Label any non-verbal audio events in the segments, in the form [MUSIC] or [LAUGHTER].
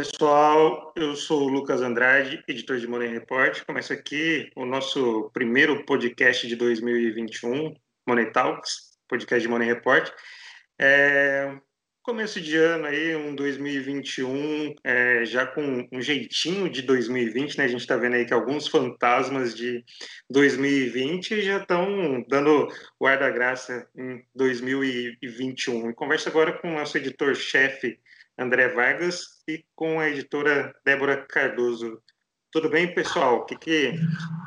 pessoal, eu sou o Lucas Andrade, editor de Money Report. Começa aqui o nosso primeiro podcast de 2021, Money Talks, podcast de Money Report. É, começo de ano aí, um 2021, é, já com um jeitinho de 2020, né? A gente está vendo aí que alguns fantasmas de 2020 já estão dando o ar da graça em 2021. conversa agora com o nosso editor-chefe, André Vargas, e com a editora Débora Cardoso. Tudo bem, pessoal? O que, que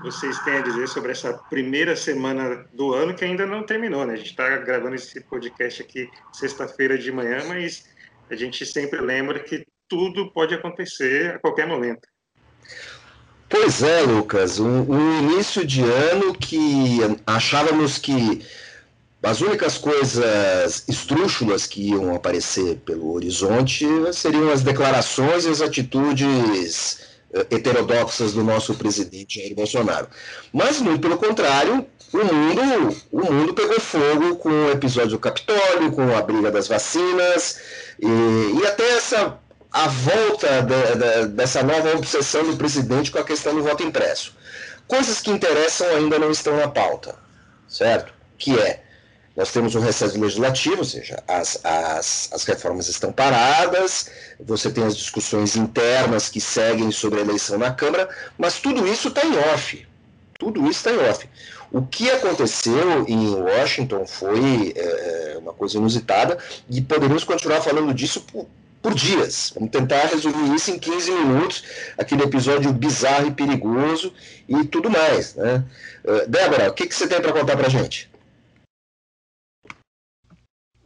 vocês têm a dizer sobre essa primeira semana do ano que ainda não terminou, né? A gente está gravando esse podcast aqui sexta-feira de manhã, mas a gente sempre lembra que tudo pode acontecer a qualquer momento. Pois é, Lucas, um, um início de ano que achávamos que as únicas coisas estrúxulas que iam aparecer pelo horizonte seriam as declarações e as atitudes eh, heterodoxas do nosso presidente Jair Bolsonaro. Mas, muito pelo contrário, o mundo, o mundo pegou fogo com o episódio do Capitólio, com a briga das vacinas, e, e até essa a volta da, da, dessa nova obsessão do presidente com a questão do voto impresso. Coisas que interessam ainda não estão na pauta, certo? Que é nós temos um recesso legislativo, ou seja, as, as, as reformas estão paradas, você tem as discussões internas que seguem sobre a eleição na Câmara, mas tudo isso está em off. Tudo isso está em off. O que aconteceu em Washington foi é, uma coisa inusitada e poderíamos continuar falando disso por, por dias. Vamos tentar resumir isso em 15 minutos, aquele episódio bizarro e perigoso e tudo mais. Né? Uh, Débora, o que, que você tem para contar para gente?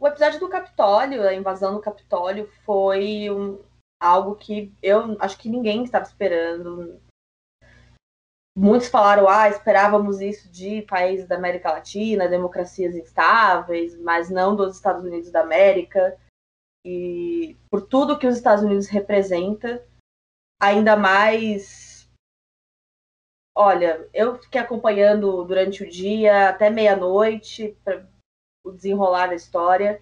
O episódio do Capitólio, a invasão do Capitólio, foi um, algo que eu acho que ninguém estava esperando. Muitos falaram, ah, esperávamos isso de países da América Latina, democracias instáveis, mas não dos Estados Unidos da América. E por tudo que os Estados Unidos representa, ainda mais. Olha, eu fiquei acompanhando durante o dia até meia-noite o desenrolar da história.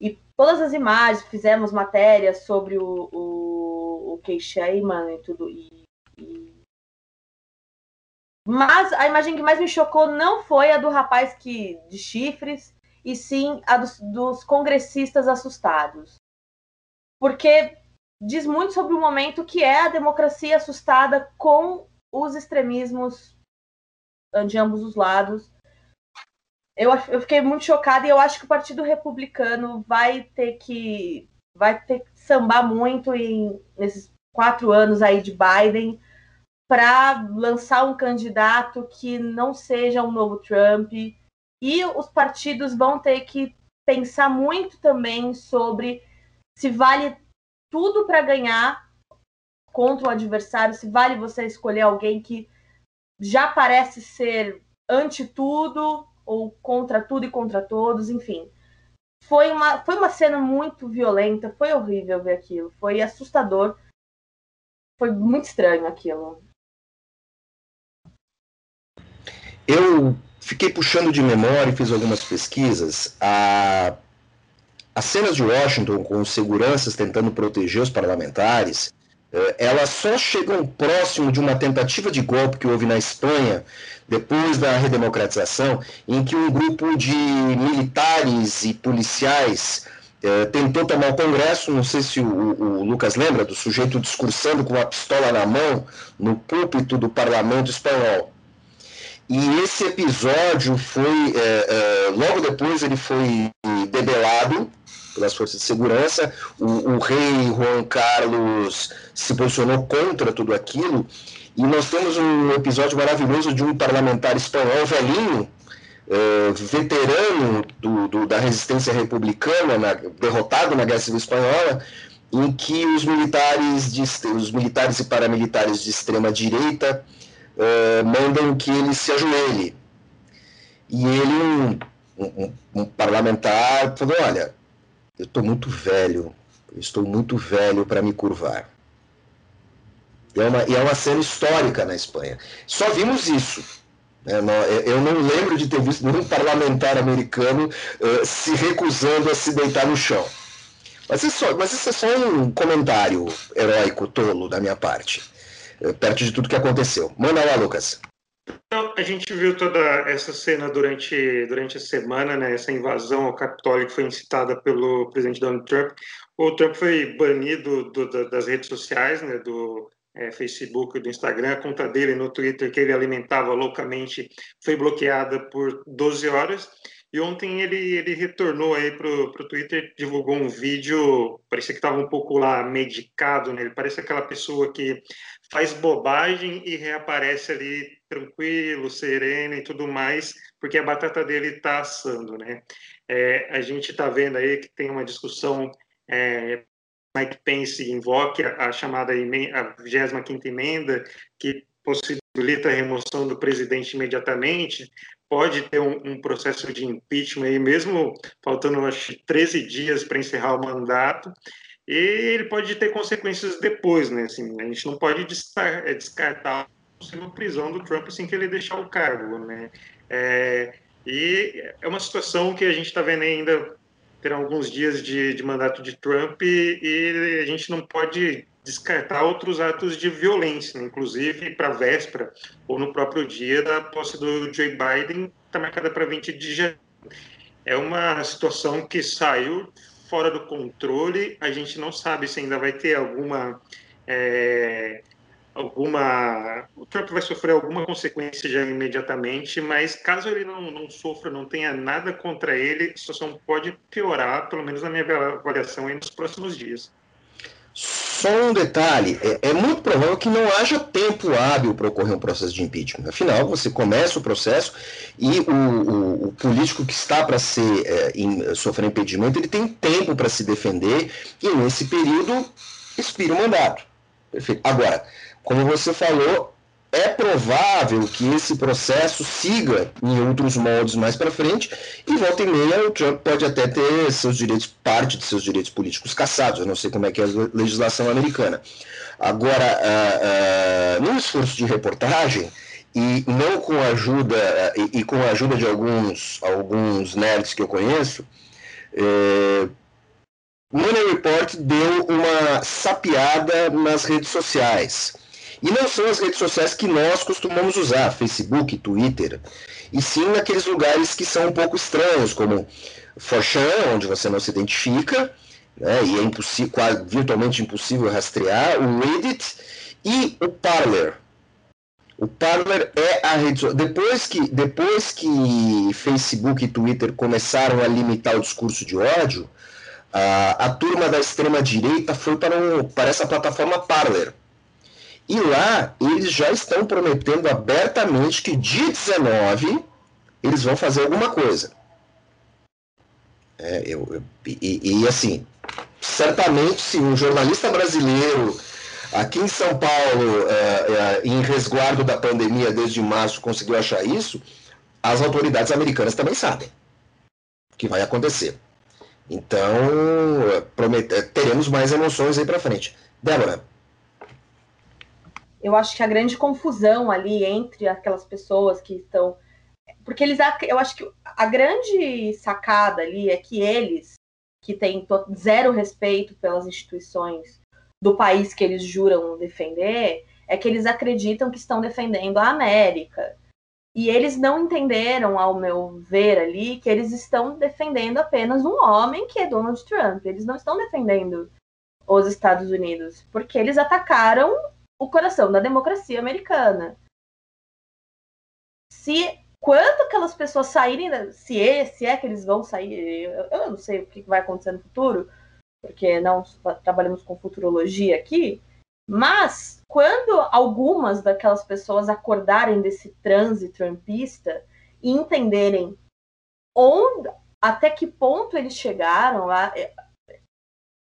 E todas as imagens, fizemos matérias sobre o, o, o Kay Shayman e tudo. E, e... Mas a imagem que mais me chocou não foi a do rapaz que de chifres, e sim a dos, dos congressistas assustados. Porque diz muito sobre o momento que é a democracia assustada com os extremismos de ambos os lados eu, eu fiquei muito chocada e eu acho que o Partido Republicano vai ter que vai ter que sambar muito em, nesses quatro anos aí de Biden para lançar um candidato que não seja um novo Trump. E os partidos vão ter que pensar muito também sobre se vale tudo para ganhar contra o adversário, se vale você escolher alguém que já parece ser anti tudo ou contra tudo e contra todos, enfim. Foi uma, foi uma cena muito violenta, foi horrível ver aquilo, foi assustador. Foi muito estranho aquilo. Eu fiquei puxando de memória e fiz algumas pesquisas. A, as cenas de Washington com seguranças tentando proteger os parlamentares, elas só chegam próximo de uma tentativa de golpe que houve na Espanha depois da redemocratização, em que um grupo de militares e policiais eh, tentou tomar o Congresso, não sei se o, o, Lucas lembra, do sujeito discursando com uma pistola na mão no púlpito do parlamento espanhol. E esse episódio foi, eh, logo depois ele foi debelado pelas forças de segurança, o, o rei Juan Carlos se posicionou contra tudo aquilo, e nós temos um episódio maravilhoso de um parlamentar espanhol velhinho, uh, veterano do, do, da resistência republicana, na, derrotado na Guerra Civil Espanhola, em que os militares, de, os militares e paramilitares de extrema direita uh, mandam que ele se ajoelhe. E ele, um, um, um parlamentar, falou: Olha, eu estou muito velho, estou muito velho para me curvar. E é, uma, e é uma cena histórica na Espanha. Só vimos isso. Né? Eu não lembro de ter visto nenhum parlamentar americano uh, se recusando a se deitar no chão. Mas isso, mas isso é só um comentário heróico tolo da minha parte, eh, perto de tudo que aconteceu. Manda lá, Lucas. Então, a gente viu toda essa cena durante, durante a semana, né, essa invasão ao Capitólio que foi incitada pelo presidente Donald Trump. O Trump foi banido do, do, das redes sociais, né, do é, Facebook do Instagram. A conta dele no Twitter, que ele alimentava loucamente, foi bloqueada por 12 horas. E ontem ele, ele retornou aí para o Twitter, divulgou um vídeo, parecia que estava um pouco lá medicado, né? Ele parece aquela pessoa que faz bobagem e reaparece ali tranquilo, sereno e tudo mais, porque a batata dele está assando, né? É, a gente está vendo aí que tem uma discussão, é, Mike Pence invoque a, chamada a 25ª emenda, que possibilita a remoção do presidente imediatamente, pode ter um, um, processo de impeachment aí, mesmo faltando acho, 13 dias para encerrar o mandato, e ele pode ter consequências depois, né? Assim, a gente não pode é, descartar uma prisão do Trump assim que ele deixar o cargo, né? É, e é uma situação que a gente está vendo ainda ter alguns dias de, de mandato de Trump e, e, a gente não pode descartar outros atos de violência, né? inclusive para a véspera ou no próprio dia da posse do Joe Biden, está marcada para 20 de janeiro. É uma situação que saiu fora do controle, a gente não sabe se ainda vai ter alguma. É, alguma o Trump vai sofrer alguma consequência já imediatamente, mas caso ele não, não sofra, não tenha nada contra ele, a situação pode piorar, pelo menos na minha avaliação, nos próximos dias. Só um detalhe: é, é, muito provável que não haja tempo hábil para ocorrer um processo de impeachment. Afinal, você começa o processo e o, o, o político que está para ser é, em, sofrer impedimento ele tem tempo para se defender e nesse período expira o mandato. Perfeito. Agora, como você falou, é provável que esse processo siga em outros moldes mais para frente e volta e meia o Trump pode até ter seus direitos, parte de seus direitos políticos cassados. Eu não sei como é que é a legislação americana. Agora, uh, uh, num esforço de reportagem e não com a ajuda uh, e, e, com a ajuda de alguns alguns nerds que eu conheço, eh, Money Report deu uma sapiada nas redes sociais e não são as redes sociais que nós costumamos usar, Facebook, Twitter, e sim naqueles lugares que são um pouco estranhos, como Forchan, onde você não se identifica, né, e é impossível, quase, virtualmente impossível rastrear, o Reddit e o Parler. O Parler é a rede social. Depois que, depois que Facebook e Twitter começaram a limitar o discurso de ódio, a, a turma da extrema-direita foi para, um, para essa plataforma Parler e lá eles já estão prometendo abertamente que dia 19 eles vão fazer alguma coisa. É, eu, eu e, e, assim, certamente se um jornalista brasileiro aqui em São Paulo, é, é, em resguardo da pandemia desde março, conseguiu achar isso, as autoridades americanas também sabem que vai acontecer. Então, é, teremos mais emoções aí para frente. Débora, eu acho que a grande confusão ali entre aquelas pessoas que estão. Porque eles. Eu acho que a grande sacada ali é que eles, que têm zero respeito pelas instituições do país que eles juram defender, é que eles acreditam que estão defendendo a América. E eles não entenderam, ao meu ver ali, que eles estão defendendo apenas um homem que é Donald Trump. Eles não estão defendendo os Estados Unidos, porque eles atacaram o coração da democracia americana. Se quando aquelas pessoas saírem, se é, se é que eles vão sair, eu, eu não sei o que vai acontecer no futuro, porque não trabalhamos com futurologia aqui, mas quando algumas daquelas pessoas acordarem desse transe trumpista e entenderem onde, até que ponto eles chegaram lá, é,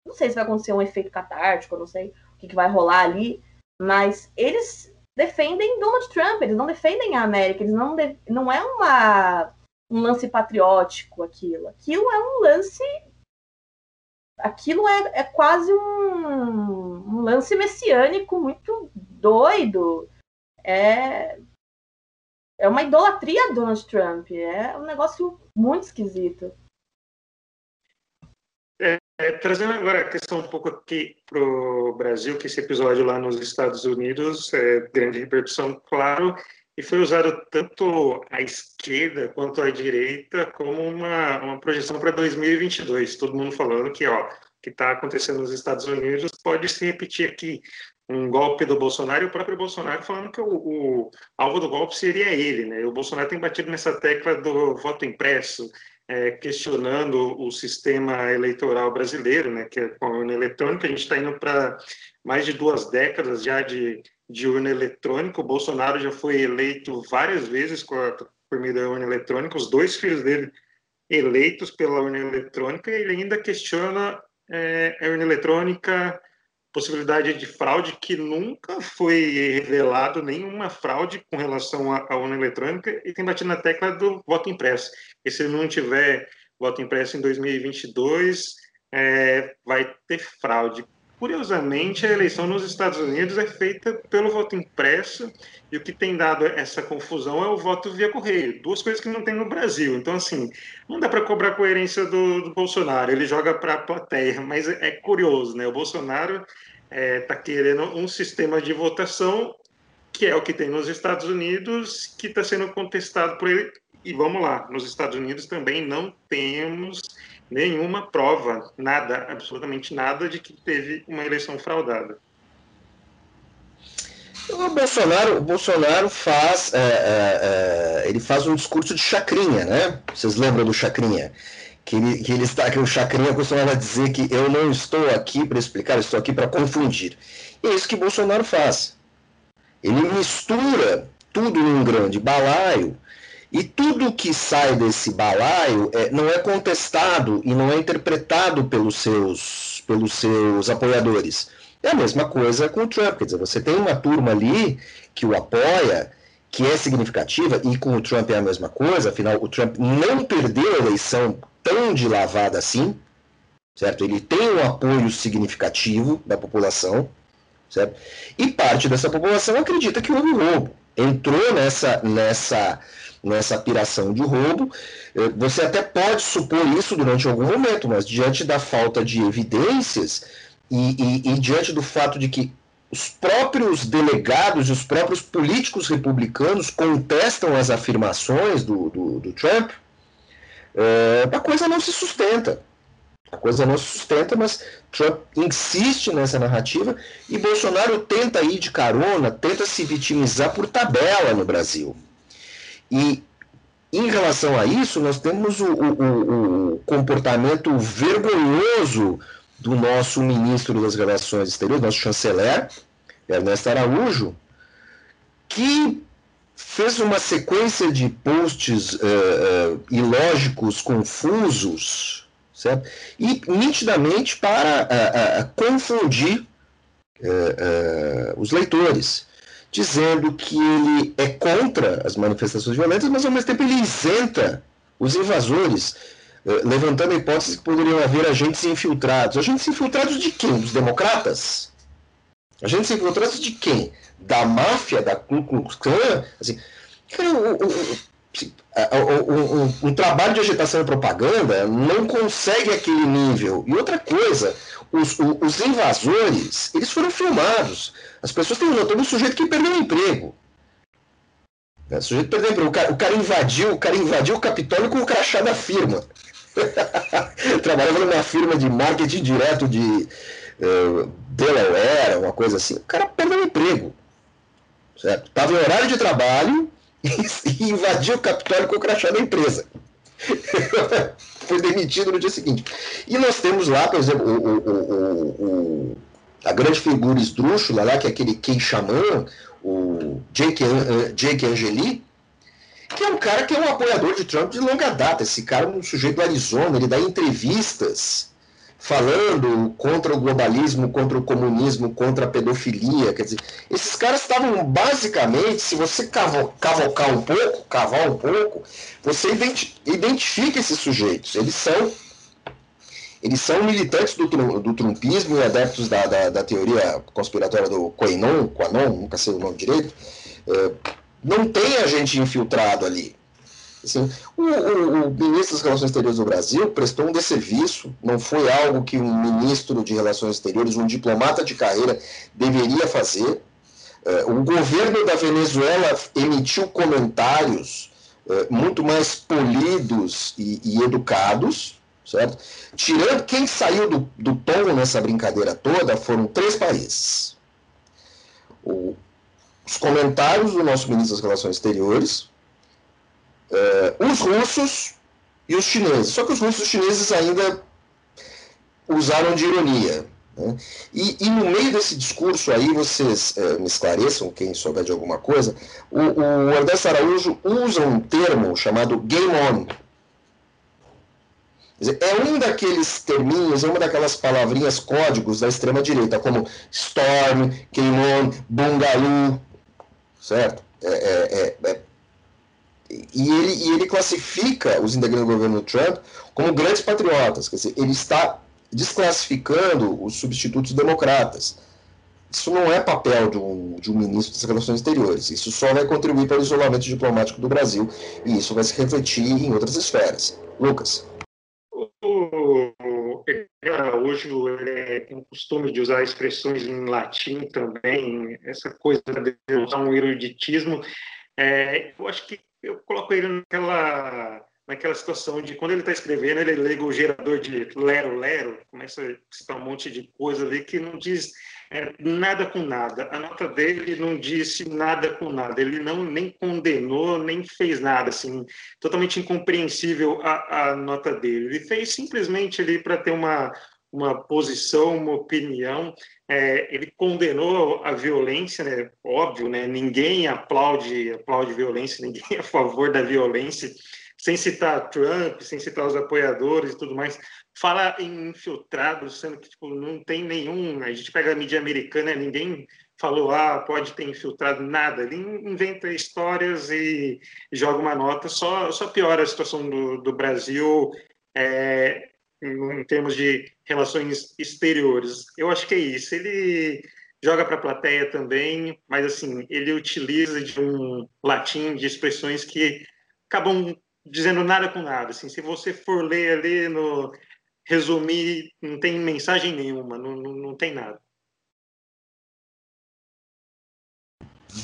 não sei se vai acontecer um efeito catártico, não sei o que, que vai rolar ali, mas eles defendem Donald Trump, eles não defendem a América, eles não, de... não é uma, um lance patriótico aquilo. Aquilo é um lance. Aquilo é, é quase um, um lance messiânico muito doido. É, é uma idolatria Donald Trump. É um negócio muito esquisito. É, trazendo agora a questão um pouco aqui para o Brasil, que esse episódio lá nos Estados Unidos é grande repercussão, claro, e foi usado tanto à esquerda quanto à direita como uma, uma projeção para 2022. Todo mundo falando que ó, o que está acontecendo nos Estados Unidos pode se repetir aqui. Um golpe do Bolsonaro e o próprio Bolsonaro falando que o, o alvo do golpe seria ele. Né? O Bolsonaro tem batido nessa tecla do voto impresso, é, questionando o sistema eleitoral brasileiro, né, que é com a urna eletrônica. A gente está indo para mais de duas décadas já de, de urna eletrônica. O Bolsonaro já foi eleito várias vezes a, por meio da urna eletrônica, os dois filhos dele eleitos pela urna eletrônica, e ele ainda questiona é, a urna eletrônica possibilidade de fraude que nunca foi revelado nenhuma fraude com relação à, urna eletrônica e tem batido na tecla do voto impresso. E se não tiver voto impresso em 2022, é, vai ter fraude. Curiosamente, a eleição nos Estados Unidos é feita pelo voto impresso e o que tem dado essa confusão é o voto via correio. Duas coisas que não tem no Brasil. Então, assim, não dá para cobrar coerência do, do, Bolsonaro. Ele joga para a plateia, mas é, curioso, né? O Bolsonaro está é, tá querendo um sistema de votação que é o que tem nos Estados Unidos, que está sendo contestado por ele. E vamos lá, nos Estados Unidos também não temos nenhuma prova, nada, absolutamente nada, de que teve uma eleição fraudada. O Bolsonaro, o Bolsonaro faz, é, é, é, ele faz um discurso de chacrinha, né? Vocês lembram do chacrinha? Que ele, que ele está, que o chacrinha costumava dizer que eu não estou aqui para explicar, estou aqui para confundir. E é isso que Bolsonaro faz. Ele mistura tudo num grande balaio e tudo que sai desse balaio é, não é contestado e não é interpretado pelos seus, pelos seus apoiadores. É a mesma coisa com o Trump. Quer dizer, você tem uma turma ali que o apoia, que é significativa, e com o Trump é a mesma coisa, afinal, o Trump não perdeu a eleição tão de lavada assim, certo? Ele tem um apoio significativo da população, certo? E parte dessa população acredita que houve roubo. Entrou nessa, nessa nessa piração de roubo. Eh, você até pode supor isso durante algum momento, mas diante da falta de evidências e, e, e diante do fato de que os próprios delegados e os próprios políticos republicanos contestam as afirmações do, do, do Trump, é, a coisa não se sustenta. A coisa não se sustenta, mas Trump insiste nessa narrativa e Bolsonaro tenta ir de carona, tenta se vitimizar por tabela no Brasil. E em relação a isso, nós temos o, o, o comportamento vergonhoso do nosso ministro das Relações Exteriores, nosso chanceler, Ernesto Araújo, que fez uma sequência de posts uh, uh, ilógicos, confusos, certo? e nitidamente para uh, confundir os leitores dizendo que ele é contra as manifestações violentas, mas ao mesmo tempo ele isenta os invasores, eh, levantando a hipótese que poderiam haver agentes infiltrados. Agentes infiltrados de quem? Dos democratas? Agentes infiltrados de quem? Da máfia, da Ku Klux Klan? Assim, cara, o, o, um, um, trabalho de agitação e propaganda não consegue aquele nível. E outra coisa, os, os invasores, eles foram filmados. As pessoas têm do sujeito que perdeu o emprego. É, o sujeito perdeu o emprego. O cara, o cara, invadiu, o cara invadiu o Capitólio com o crachá da firma. [LAUGHS] Trabalhava numa firma de marketing direto de uh, Delaware, uma coisa assim. O cara perdeu o emprego. Certo? Estava em horário de trabalho [LAUGHS] e invadiu o Capitólio com o crachá da empresa. [LAUGHS] Foi demitido no dia seguinte. E nós temos lá, por exemplo, o, o, o, a grande figura esdrúxula lá, que é aquele Ken Xamã, o Jake, Jake Angeli, que é um cara que é um apoiador de Trump de longa data. Esse cara é um sujeito do Arizona, ele dá entrevistas falando contra o globalismo, contra o comunismo, contra a pedofilia. Quer dizer, esses caras estavam basicamente, se você cavocar um pouco, cavar um pouco, você identifica esses sujeitos. Eles são eles são militantes do, do trumpismo e adeptos da, da, da teoria conspiratória do Quanon, Quanon, nunca sei o nome direito. É, não tem a gente infiltrado ali. Assim, o, o, o, ministro das Relações Exteriores do Brasil prestou um desserviço, não foi algo que um ministro de Relações Exteriores, um diplomata de carreira, deveria fazer. É, o governo da Venezuela emitiu comentários é, muito mais polidos e, e, educados, certo? Tirando quem saiu do, do tom nessa brincadeira toda foram três países. O, os comentários do nosso ministro das Relações Exteriores, uh, os russos e os chineses. Só que os russos e os chineses ainda usaram de ironia. Né? E, e, no meio desse discurso aí, vocês uh, me esclareçam, quem souber de alguma coisa, o, o Ernesto Araújo usa um termo chamado game on. É um daqueles terminhos, é uma daquelas palavrinhas códigos da extrema-direita, como storm, game on, bungaloo, certo? É, é, é, é e ele, e ele classifica os integrantes do governo Trump como grandes patriotas, quer dizer, ele está desclassificando os substitutos democratas. Isso não é papel de um, de um ministro das Relações Exteriores. Isso só vai contribuir para o isolamento diplomático do Brasil e isso vai se refletir em outras esferas. Lucas. O ele tem o costume de usar expressões em latim também, essa coisa de usar um eruditismo. É, eu acho que eu coloco ele naquela naquela situação de quando ele está escrevendo, ele liga o gerador de lero lero, começa a citar um monte de coisa ali que não diz é, nada com nada. A nota dele não disse nada com nada. Ele não nem condenou, nem fez nada, assim, totalmente incompreensível a, a nota dele. Ele fez simplesmente ali para ter uma uma posição, uma opinião. É, ele condenou a violência, né? Óbvio, né? Ninguém aplaude aplaude violência, ninguém é [LAUGHS] a favor da violência, sem citar Trump, sem citar os apoiadores e tudo mais. Fala em infiltrados, sendo que tipo, não tem nenhum. A gente pega a mídia americana, ninguém falou, ah, pode ter infiltrado nada. Ele inventa histórias e joga uma nota, só, só piora a situação do, do Brasil. É, em termos de relações exteriores. Eu acho que é isso. Ele joga para a plateia também, mas assim, ele utiliza de um latim, de expressões que acabam dizendo nada com nada. Assim, se você for ler ali no resumir, não tem mensagem nenhuma, não, não, não tem nada.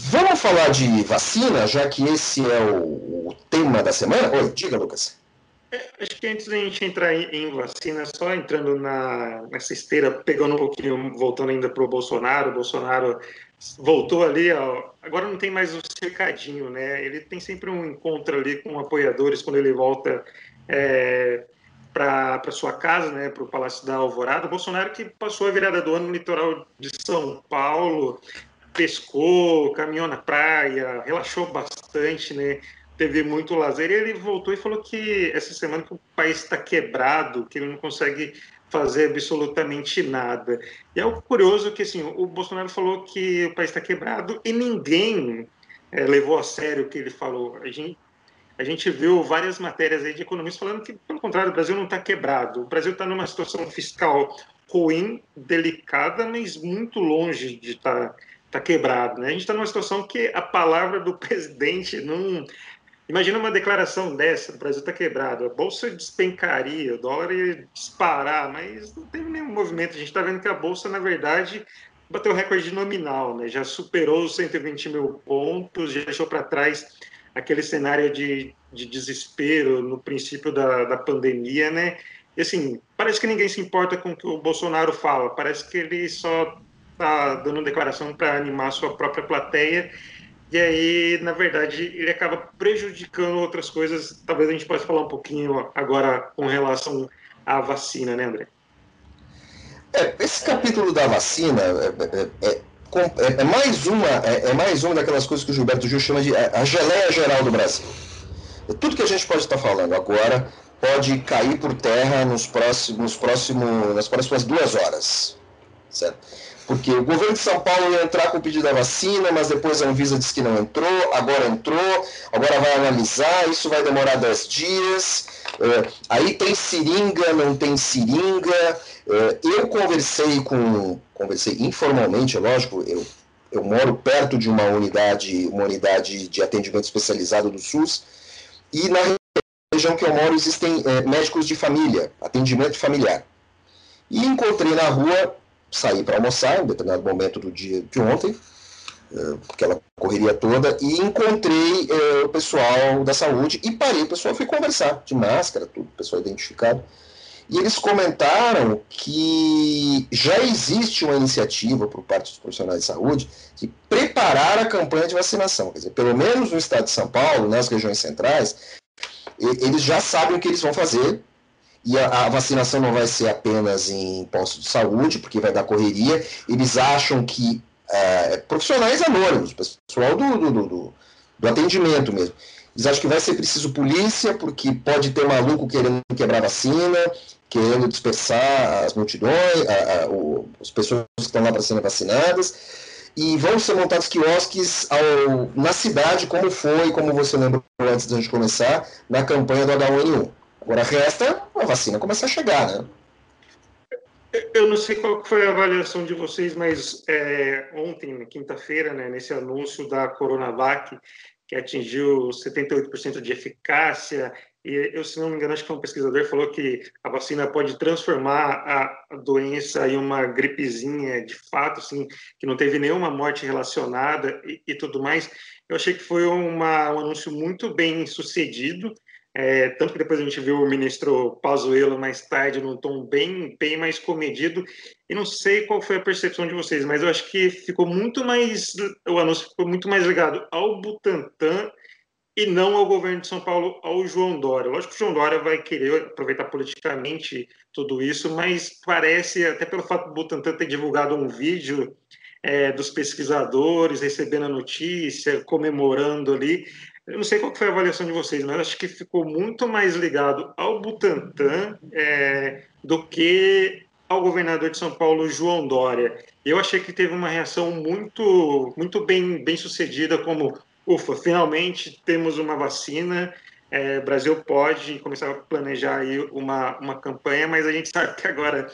Vamos falar de vacina, já que esse é o, o tema da semana? Oi, diga, Lucas. É, acho que antes da gente entrar em, vacina, só entrando na, nessa esteira, pegando um pouquinho, voltando ainda para o Bolsonaro, o Bolsonaro voltou ali, ó, agora não tem mais o cercadinho, né? Ele tem sempre um encontro ali com apoiadores quando ele volta é, para sua casa, né, para o Palácio da Alvorada. Bolsonaro que passou a virada do ano no litoral de São Paulo, pescou, caminhou na praia, relaxou bastante, né? Teve muito lazer, e ele voltou e falou que essa semana que o país está quebrado, que ele não consegue fazer absolutamente nada. E é o curioso que assim, o Bolsonaro falou que o país está quebrado e ninguém é, levou a sério o que ele falou. A gente, a gente viu várias matérias aí de economistas falando que, pelo contrário, o Brasil não está quebrado. O Brasil está numa situação fiscal ruim, delicada, mas muito longe de estar tá, tá quebrado. Né? A gente está numa situação que a palavra do [LAUGHS] presidente não Imagina uma declaração dessa, o Brasil está quebrado, a bolsa despencaria, o dólar ia disparar, mas não teve nenhum movimento. A gente está vendo que a bolsa, na verdade, bateu recorde nominal, né? já superou os 120 mil pontos, já deixou para trás aquele cenário de, de desespero no princípio da, da pandemia, né? E assim, parece que ninguém se importa com o que o Bolsonaro fala, parece que ele só está dando declaração para animar a sua própria plateia e aí, na verdade, ele acaba prejudicando outras coisas. Talvez a gente possa falar um pouquinho agora com relação à vacina, né, André? É, esse capítulo da vacina é, é, é, é mais uma, é, mais uma daquelas coisas que o Gilberto Gil chama de a geleia geral do Brasil. Tudo que a gente pode estar falando agora pode cair por terra nos próximos, próximos, nas próximas duas horas. Certo? Porque o governo de São Paulo ia entrar com o pedido da vacina, mas depois a Anvisa disse que não entrou, agora entrou, agora vai analisar, isso vai demorar 10 dias. É, aí tem seringa, não tem seringa. É, eu conversei com, conversei informalmente, é lógico, eu, eu moro perto de uma unidade, uma unidade de atendimento especializado do SUS, e na região que eu moro existem é, médicos de família, atendimento familiar. E encontrei na rua, saí para almoçar, em determinado momento do dia de ontem, aquela correria toda, e encontrei é, o pessoal da saúde e parei, o pessoal foi conversar, de máscara, tudo, pessoal identificado. E eles comentaram que já existe uma iniciativa por parte dos profissionais de saúde de preparar a campanha de vacinação. Quer dizer, pelo menos no estado de São Paulo, nas regiões centrais, eles já sabem o que eles vão fazer. E a, a vacinação não vai ser apenas em postos de saúde, porque vai dar correria. Eles acham que é, profissionais anônimos, pessoal do, do, do, do atendimento mesmo. Eles acham que vai ser preciso polícia, porque pode ter maluco querendo quebrar vacina, querendo dispersar as multidões, a, a, o, as pessoas que estão lá para serem vacinadas. E vão ser montados quiosques ao, na cidade, como foi, como você lembrou antes da gente começar, na campanha do H1N1. Agora resta a vacina começar a chegar, né? Eu não sei qual foi a avaliação de vocês, mas é, ontem, quinta-feira, né, nesse anúncio da Coronavac, que atingiu 78% de eficácia e eu, se não me engano, acho que um pesquisador falou que a vacina pode transformar a doença em uma gripezinha de fato, assim, que não teve nenhuma morte relacionada e, e tudo mais. Eu achei que foi uma, um anúncio muito bem sucedido. É, tanto que depois a gente viu o ministro Pazuello mais tarde num tom bem, bem mais comedido. E não sei qual foi a percepção de vocês, mas eu acho que ficou muito mais o anúncio ficou muito mais ligado ao Butantan e não ao governo de São Paulo, ao João Dória. Lógico que o João Dória vai querer aproveitar politicamente tudo isso, mas parece, até pelo fato do Butantan ter divulgado um vídeo é, dos pesquisadores recebendo a notícia, comemorando ali. Eu não sei qual foi a avaliação de vocês, mas acho que ficou muito mais ligado ao Butantan é, do que ao governador de São Paulo, João Dória. Eu achei que teve uma reação muito, muito bem, bem sucedida, como ufa, finalmente temos uma vacina. É, Brasil pode começar a planejar aí uma, uma campanha, mas a gente sabe que agora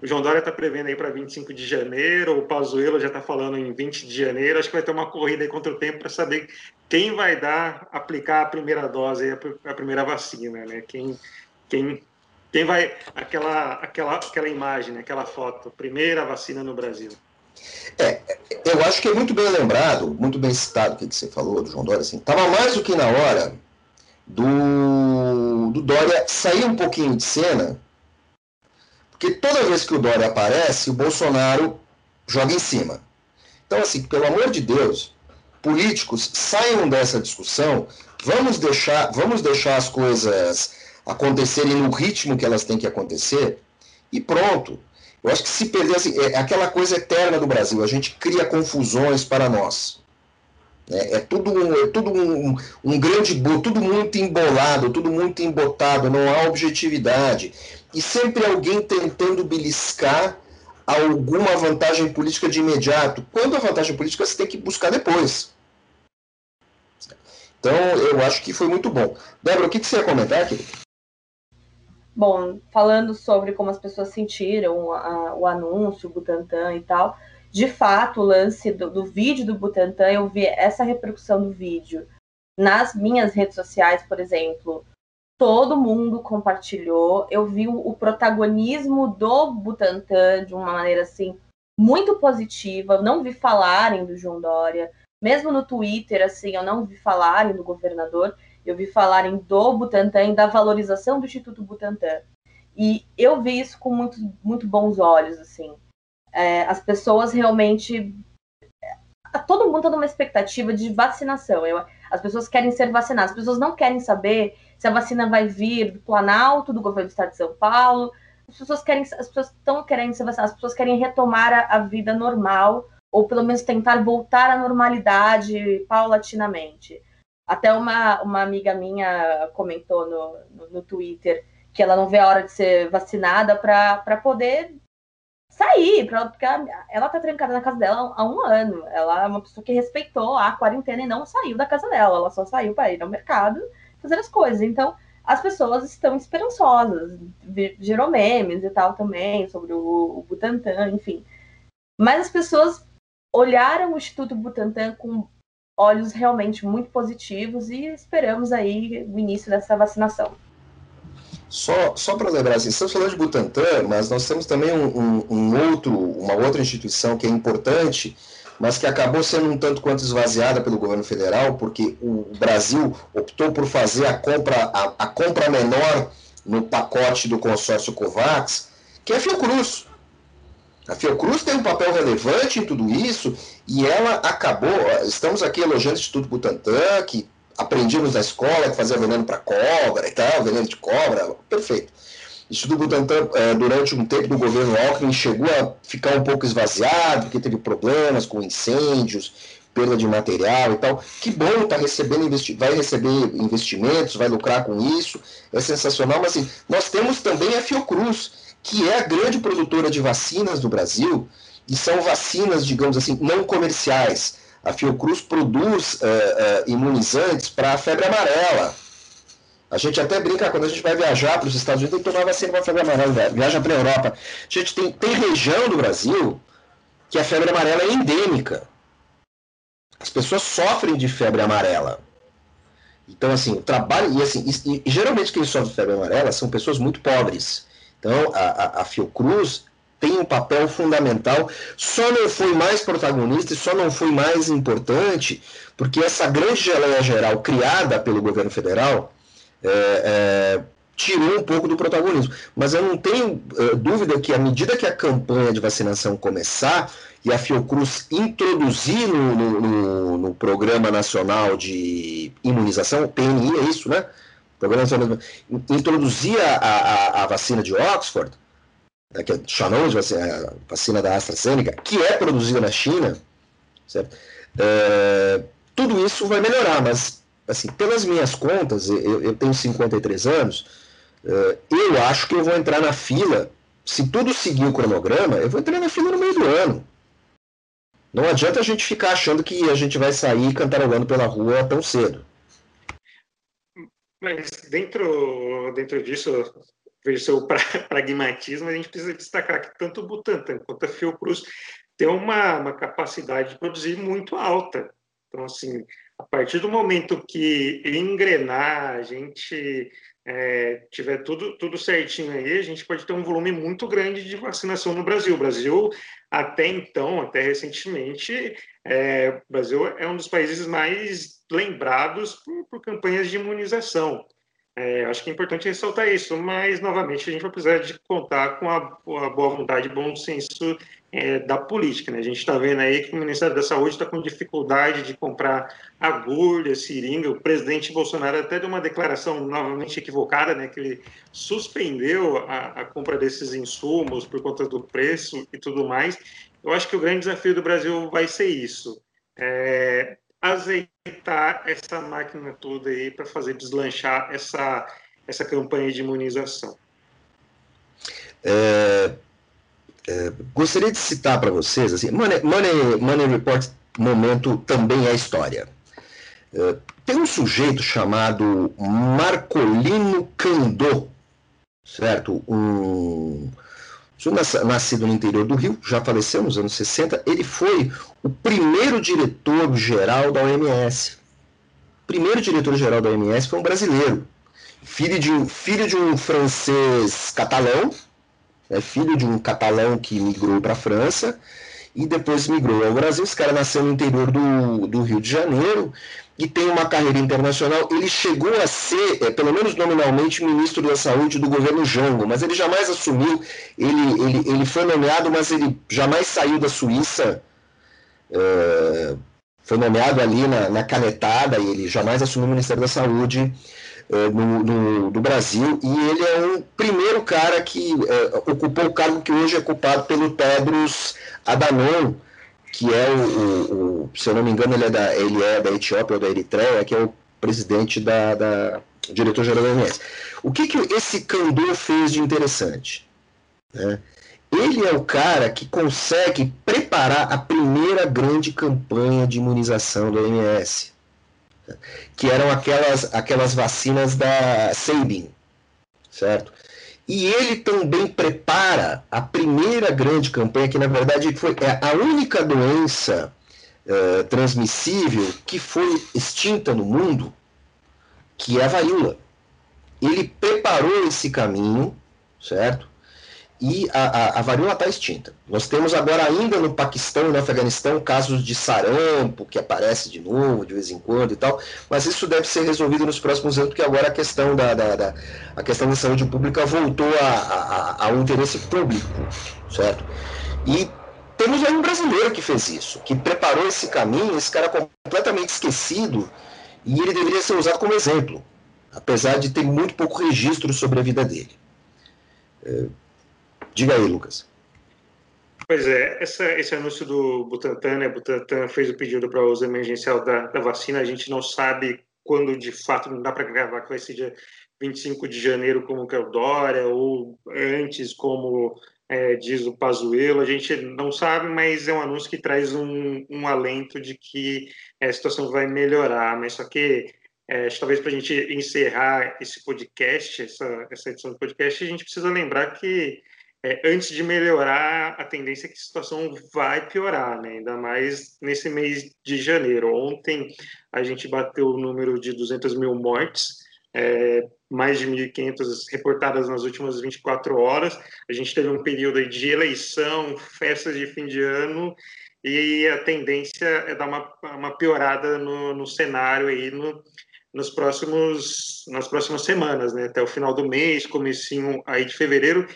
o João Dória está prevendo aí para 25 de janeiro, o Pazuello já está falando em 20 de janeiro. Acho que vai ter uma corrida aí contra o tempo para saber quem vai dar, aplicar a primeira dose, a primeira vacina, né? Quem, quem, quem vai aquela, aquela, aquela imagem, né? aquela foto, primeira vacina no Brasil. É, eu acho que é muito bem lembrado, muito bem citado o que você falou do João Dória, assim, estava mais do que na hora do, do Dória sair um pouquinho de cena, porque toda vez que o Dória aparece, o Bolsonaro joga em cima. Então, assim, pelo amor de Deus, políticos saiam dessa discussão, vamos deixar, vamos deixar as coisas acontecerem no ritmo que elas têm que acontecer, e pronto. Eu acho que se perder, assim, é aquela coisa eterna do Brasil, a gente cria confusões para nós. É, é tudo, um, é tudo um, um grande, tudo muito embolado, tudo muito embotado, não há objetividade. E sempre alguém tentando beliscar alguma vantagem política de imediato, quando a vantagem política você tem que buscar depois. Então, eu acho que foi muito bom. Débora, o que, que você ia comentar aqui? Bom, falando sobre como as pessoas sentiram a, o anúncio, o Butantan e tal, de fato, o lance do, do, vídeo do Butantan, eu vi essa repercussão do vídeo nas minhas redes sociais, por exemplo. Todo mundo compartilhou. Eu vi o, protagonismo do Butantan de uma maneira assim muito positiva. Não vi falarem do João Dória, mesmo no Twitter, assim, eu não vi falarem do governador. Eu vi falarem do Butantan e da valorização do Instituto Butantan. E eu vi isso com muito, muito bons olhos, assim. É, as pessoas realmente. Todo mundo está numa expectativa de vacinação. Eu, as pessoas querem ser vacinadas. As pessoas não querem saber se a vacina vai vir do Planalto, do governo do estado de São Paulo. As pessoas querem, as pessoas estão querendo ser vacinadas. As pessoas querem retomar a, a vida normal ou pelo menos tentar voltar à normalidade paulatinamente. Até uma, uma amiga minha comentou no, no, no Twitter que ela não vê a hora de ser vacinada para poder sair, pra, porque ela tá trancada na casa dela há um ano. Ela é uma pessoa que respeitou a quarentena e não saiu da casa dela, ela só saiu para ir ao mercado fazer as coisas. Então, as pessoas estão esperançosas. Gerou memes e tal também sobre o, o Butantan, enfim. Mas as pessoas olharam o Instituto Butantan com olhos realmente muito positivos e esperamos aí o início dessa vacinação. Só, só para lembrar, assim, estamos falando de Butantan, mas nós temos também um, um, um, outro, uma outra instituição que é importante, mas que acabou sendo um tanto quanto esvaziada pelo governo federal, porque o Brasil optou por fazer a compra, a, a compra menor no pacote do consórcio COVAX, que é a Fiocruz. A Fiocruz tem um papel relevante em tudo isso e ela acabou. Estamos aqui elogiando o Instituto Butantan, que aprendíamos na escola que fazia veneno para cobra e tal, veneno de cobra, perfeito. Isso do Butantan, é, durante um tempo do governo Alckmin, chegou a ficar um pouco esvaziado, porque teve problemas com incêndios, perda de material e tal. Que bom, tá recebendo vai receber investimentos, vai lucrar com isso, é sensacional. Mas assim, nós temos também a Fiocruz, que é a grande produtora de vacinas do Brasil, e são vacinas, digamos assim, não comerciais a Fiocruz produz uh, uh, imunizantes para a febre amarela. A gente até brinca, quando a gente vai viajar para os Estados Unidos, tem que tomar vacina para a febre amarela, viaja para a Europa. A gente tem, tem região do Brasil que a febre amarela é endêmica. As pessoas sofrem de febre amarela. Então, assim, o trabalho. E, assim, e, e geralmente quem sofre febre amarela são pessoas muito pobres. Então, a, a, a Fiocruz tem um papel fundamental, só não foi mais protagonista e só não foi mais importante porque essa grande geleia geral criada pelo governo federal é, é, tirou um pouco do protagonismo. Mas eu não tenho é, dúvida que, à medida que a campanha de vacinação começar e a Fiocruz introduzir no, no, no, Programa Nacional de Imunização, PNI é isso, né? Programa Nacional, introduzir a, a, a vacina de Oxford, que é vacina, a vacina da AstraZeneca, que é produzida na China, certo? É, tudo isso vai melhorar, mas, assim, pelas minhas contas, eu, eu tenho 53 anos, é, eu acho que eu vou entrar na fila, se tudo seguir o cronograma, eu vou entrar na fila no meio do ano. Não adianta a gente ficar achando que a gente vai sair cantarolando pela rua tão cedo. Mas dentro, dentro disso, vejo seu [LAUGHS] pragmatismo, a gente precisa destacar que tanto o Butantan quanto a Fiocruz têm uma, uma capacidade de produzir muito alta. Então, assim, a partir do momento que engrenar, a gente é, tiver tudo, tudo certinho aí, a gente pode ter um volume muito grande de vacinação no Brasil. O Brasil, até então, até recentemente, é, o Brasil é um dos países mais lembrados por, por campanhas de imunização. É, acho que é importante ressaltar isso, mas, novamente, a gente vai precisar de contar com a, a boa vontade e bom senso é, da política. Né? A gente está vendo aí que o Ministério da Saúde está com dificuldade de comprar agulha, seringa. O presidente Bolsonaro até deu uma declaração novamente equivocada, né, que ele suspendeu a, a compra desses insumos por conta do preço e tudo mais. Eu acho que o grande desafio do Brasil vai ser isso. É, azeitar essa máquina toda aí para fazer deslanchar essa, essa campanha de imunização. É, é, gostaria de citar para vocês, assim, Money, Money, Money Report momento também é história. É, tem um sujeito chamado Marcolino Candô, certo? Um, nascido no interior do Rio, já faleceu nos anos 60, ele foi o primeiro diretor-geral da OMS. O primeiro diretor-geral da OMS foi um brasileiro, filho de um, filho de um francês catalão, é filho de um catalão que migrou para a França e depois migrou ao Brasil. Esse cara nasceu no interior do, do Rio de Janeiro e tem uma carreira internacional. Ele chegou a ser, é, pelo menos nominalmente, ministro da Saúde do governo Jango, mas ele jamais assumiu. Ele, ele, ele foi nomeado, mas ele jamais saiu da Suíça. É, foi nomeado ali na, na, canetada e ele jamais assumiu o Ministério da Saúde é, no, no, do Brasil. E ele é o primeiro cara que é, ocupou o cargo que hoje é ocupado pelo Tedros Adhanom, que é o, o, se eu não me engano, ele é da, ele é da Etiópia ou da Eritreia, que é o presidente da, da diretor-geral da OMS. O que, que esse Candor fez de interessante? Né? Ele é o cara que consegue preparar a primeira grande campanha de imunização da OMS, que eram aquelas, aquelas vacinas da Sabin, certo? E ele também prepara a primeira grande campanha, que na verdade foi é a única doença uh, transmissível que foi extinta no mundo, que é a varíola. Ele preparou esse caminho, certo? E a, a, a varíola está extinta. Nós temos agora ainda no Paquistão e no Afeganistão casos de sarampo, que aparece de novo, de vez em quando e tal, mas isso deve ser resolvido nos próximos anos, porque agora a questão da, da, da a questão da saúde pública voltou a, a, um interesse público, certo? E temos um brasileiro que fez isso, que preparou esse caminho, esse cara completamente esquecido, e ele deveria ser usado como exemplo, apesar de ter muito pouco registro sobre a vida dele. É, Diga aí, Lucas. Pois é, essa, esse anúncio do Butantan, né? Butantan fez o pedido para o uso emergencial da, da, vacina. A gente não sabe quando de fato, não dá para gravar que vai ser dia 25 de janeiro, como que é o Dória, ou antes, como é, diz o Pazuello. A gente não sabe, mas é um anúncio que traz um, um alento de que é, a situação vai melhorar. Mas só que é, talvez para a gente encerrar esse podcast, essa, essa edição do podcast, a gente precisa lembrar que é, antes de melhorar, a tendência é que a situação vai piorar, né? ainda mais nesse mês de janeiro. Ontem a gente bateu o número de 200 mil mortes, é, mais de 1.500 reportadas nas últimas 24 horas. A gente teve um período de eleição, festas de fim de ano, e a tendência é dar uma, uma piorada no, no cenário aí no, nos próximos nas próximas semanas, né? Até o final do mês, comecinho aí de fevereiro.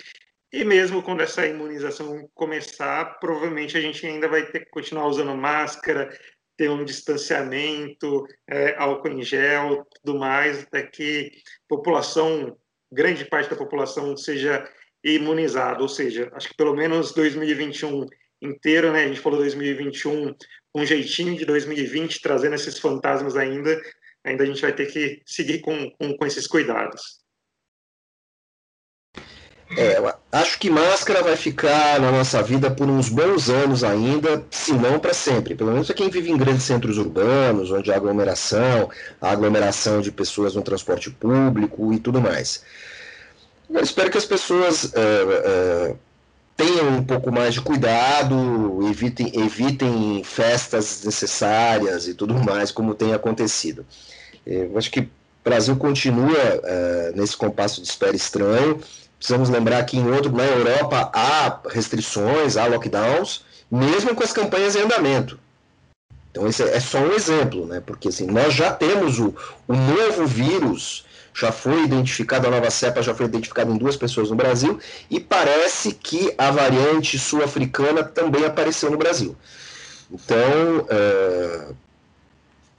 E mesmo quando essa imunização começar, provavelmente a gente ainda vai ter que continuar usando máscara, ter um distanciamento, é, álcool em gel, tudo mais, até que população, grande parte da população seja imunizada. Ou seja, acho que pelo menos 2021 inteiro, né? A gente falou 2021 um jeitinho de 2020, trazendo esses fantasmas ainda, ainda a gente vai ter que seguir com, com, com esses cuidados. É, acho que máscara vai ficar na nossa vida por uns bons anos ainda, se não para sempre. Pelo menos para quem vive em grandes centros urbanos, onde há aglomeração, há aglomeração de pessoas no transporte público e tudo mais. Eu espero que as pessoas é, é, tenham um pouco mais de cuidado, evitem, evitem festas necessárias e tudo mais, como tem acontecido. Eu acho que o Brasil continua é, nesse compasso de espera estranho Precisamos lembrar que em outro, na Europa há restrições, há lockdowns, mesmo com as campanhas em andamento. Então esse é só um exemplo, né? Porque assim, nós já temos o, o novo vírus, já foi identificado, a nova cepa já foi identificada em duas pessoas no Brasil, e parece que a variante sul-africana também apareceu no Brasil. Então,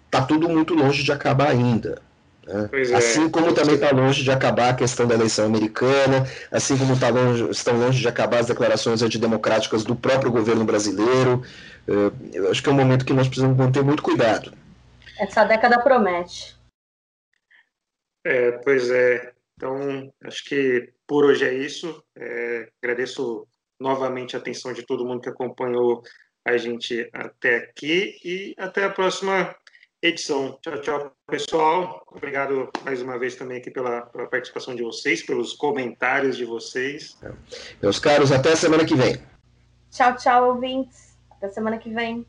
está é, tudo muito longe de acabar ainda. Né? É. Assim como também está longe de acabar a questão da eleição americana, assim como tá longe, estão longe de acabar as declarações antidemocráticas do próprio governo brasileiro. É, eu acho que é um momento que nós precisamos manter muito cuidado. Essa década promete. É, pois é. Então, acho que por hoje é isso. É, agradeço novamente a atenção de todo mundo que acompanhou a gente até aqui e até a próxima edição. Tchau, tchau, pessoal. Obrigado mais uma vez também aqui pela, pela participação de vocês, pelos comentários de vocês. Meus caros, até semana que vem. Tchau, tchau, ouvintes. Até semana que vem.